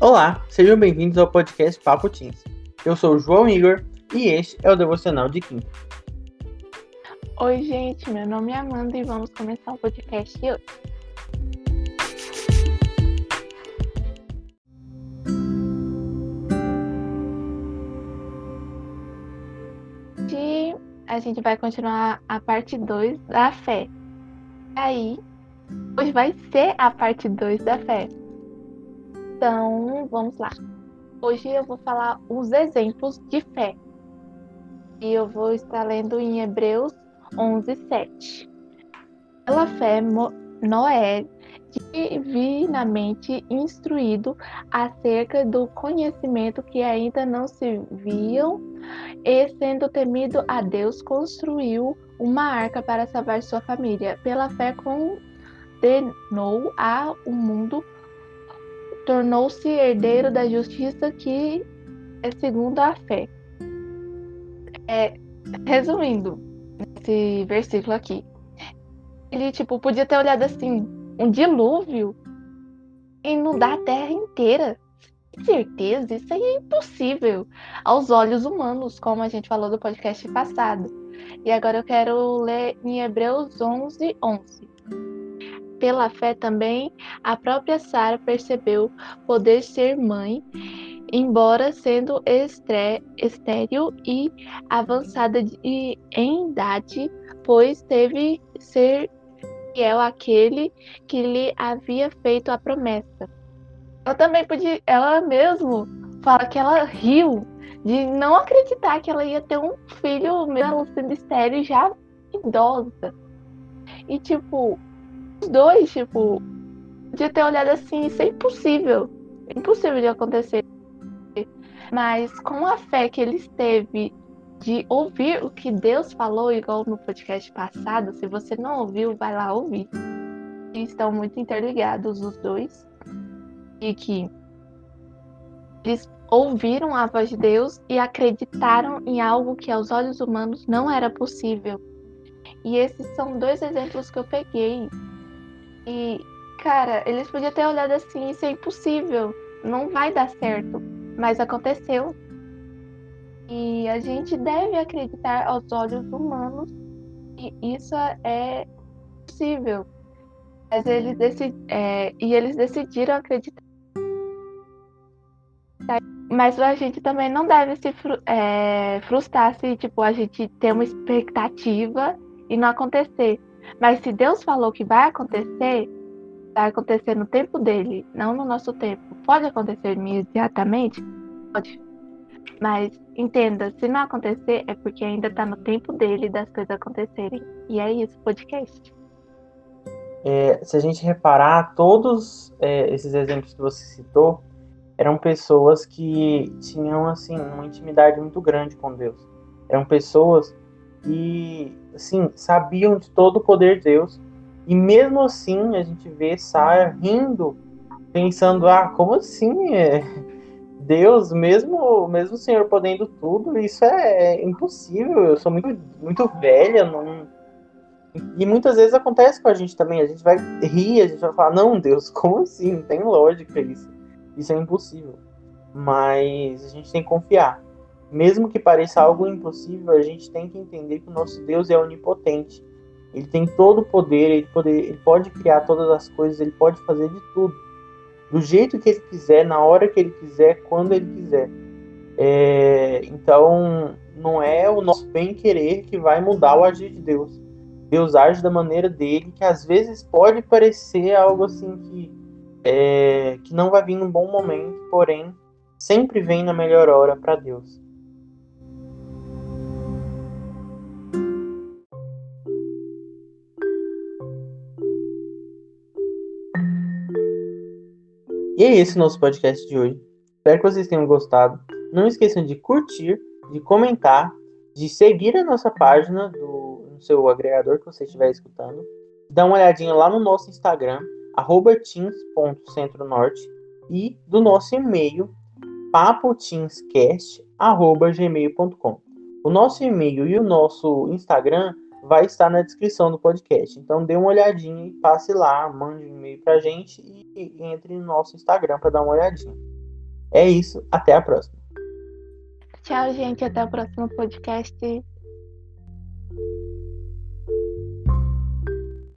Olá, sejam bem-vindos ao podcast Papo Teens. Eu sou o João Igor e este é o Devocional de Quinta. Oi, gente, meu nome é Amanda e vamos começar o podcast hoje. Hoje a gente vai continuar a parte 2 da fé. Aí, hoje vai ser a parte 2 da fé. Então, vamos lá. Hoje eu vou falar os exemplos de fé. E eu vou estar lendo em Hebreus 11, 7. Pela fé, Noé, divinamente instruído acerca do conhecimento que ainda não se viam, e sendo temido a Deus, construiu uma arca para salvar sua família. Pela fé, condenou a o mundo, tornou-se herdeiro da justiça que é segundo a fé. É, resumindo, esse versículo aqui. Ele, tipo, podia ter olhado assim, um dilúvio e inundar a terra inteira. Certeza, isso aí é impossível aos olhos humanos, como a gente falou do podcast passado. E agora eu quero ler em Hebreus 11, 11. Pela fé também, a própria Sara percebeu poder ser mãe embora sendo estéril e avançada de, em idade, pois teve ser fiel àquele que lhe havia feito a promessa. Ela também podia, ela mesmo fala que ela riu de não acreditar que ela ia ter um filho, mesmo sendo estéril já idosa. E tipo, os dois, tipo, podia ter olhado assim, isso é impossível. Impossível de acontecer. Mas com a fé que eles teve de ouvir o que Deus falou, igual no podcast passado, se você não ouviu, vai lá ouvir. Estão muito interligados os dois. E que eles ouviram a voz de Deus e acreditaram em algo que aos olhos humanos não era possível. E esses são dois exemplos que eu peguei. E, cara, eles podiam ter olhado assim: isso é impossível, não vai dar certo mas aconteceu. E a gente deve acreditar aos olhos humanos que isso é possível. Mas eles é, e eles decidiram acreditar. Mas a gente também não deve se é, frustrar se tipo, a gente ter uma expectativa e não acontecer. Mas se Deus falou que vai acontecer, vai acontecer no tempo dele, não no nosso tempo. Pode acontecer imediatamente? Pode. Mas entenda, se não acontecer, é porque ainda está no tempo dele das coisas acontecerem. E é isso, podcast. É, se a gente reparar, todos é, esses exemplos que você citou eram pessoas que tinham assim uma intimidade muito grande com Deus. Eram pessoas que assim sabiam de todo o poder de Deus e mesmo assim a gente vê Sara rindo, pensando ah como assim é, Deus, mesmo, mesmo o Senhor podendo tudo, isso é, é impossível. Eu sou muito, muito velha, não. E muitas vezes acontece com a gente também. A gente vai rir, a gente vai falar, não, Deus, como assim? Não tem lógica isso. Isso é impossível. Mas a gente tem que confiar. Mesmo que pareça algo impossível, a gente tem que entender que o nosso Deus é onipotente. Ele tem todo o poder, ele, poder, ele pode criar todas as coisas, ele pode fazer de tudo do jeito que ele quiser, na hora que ele quiser, quando ele quiser. É, então, não é o nosso bem-querer que vai mudar o agir de Deus. Deus age da maneira dele, que às vezes pode parecer algo assim que, é, que não vai vir num bom momento, porém, sempre vem na melhor hora para Deus. E é esse o nosso podcast de hoje. Espero que vocês tenham gostado. Não esqueçam de curtir, de comentar, de seguir a nossa página do, no seu agregador que você estiver escutando. Dá uma olhadinha lá no nosso Instagram, teams.centronorte e do nosso e-mail, papoteamscast.gmail.com. O nosso e-mail e o nosso Instagram vai estar na descrição do podcast. Então dê uma olhadinha e passe lá, mande um e-mail pra gente e, entre no nosso Instagram para dar uma olhadinha. É isso, até a próxima. Tchau, gente. Até o próximo podcast.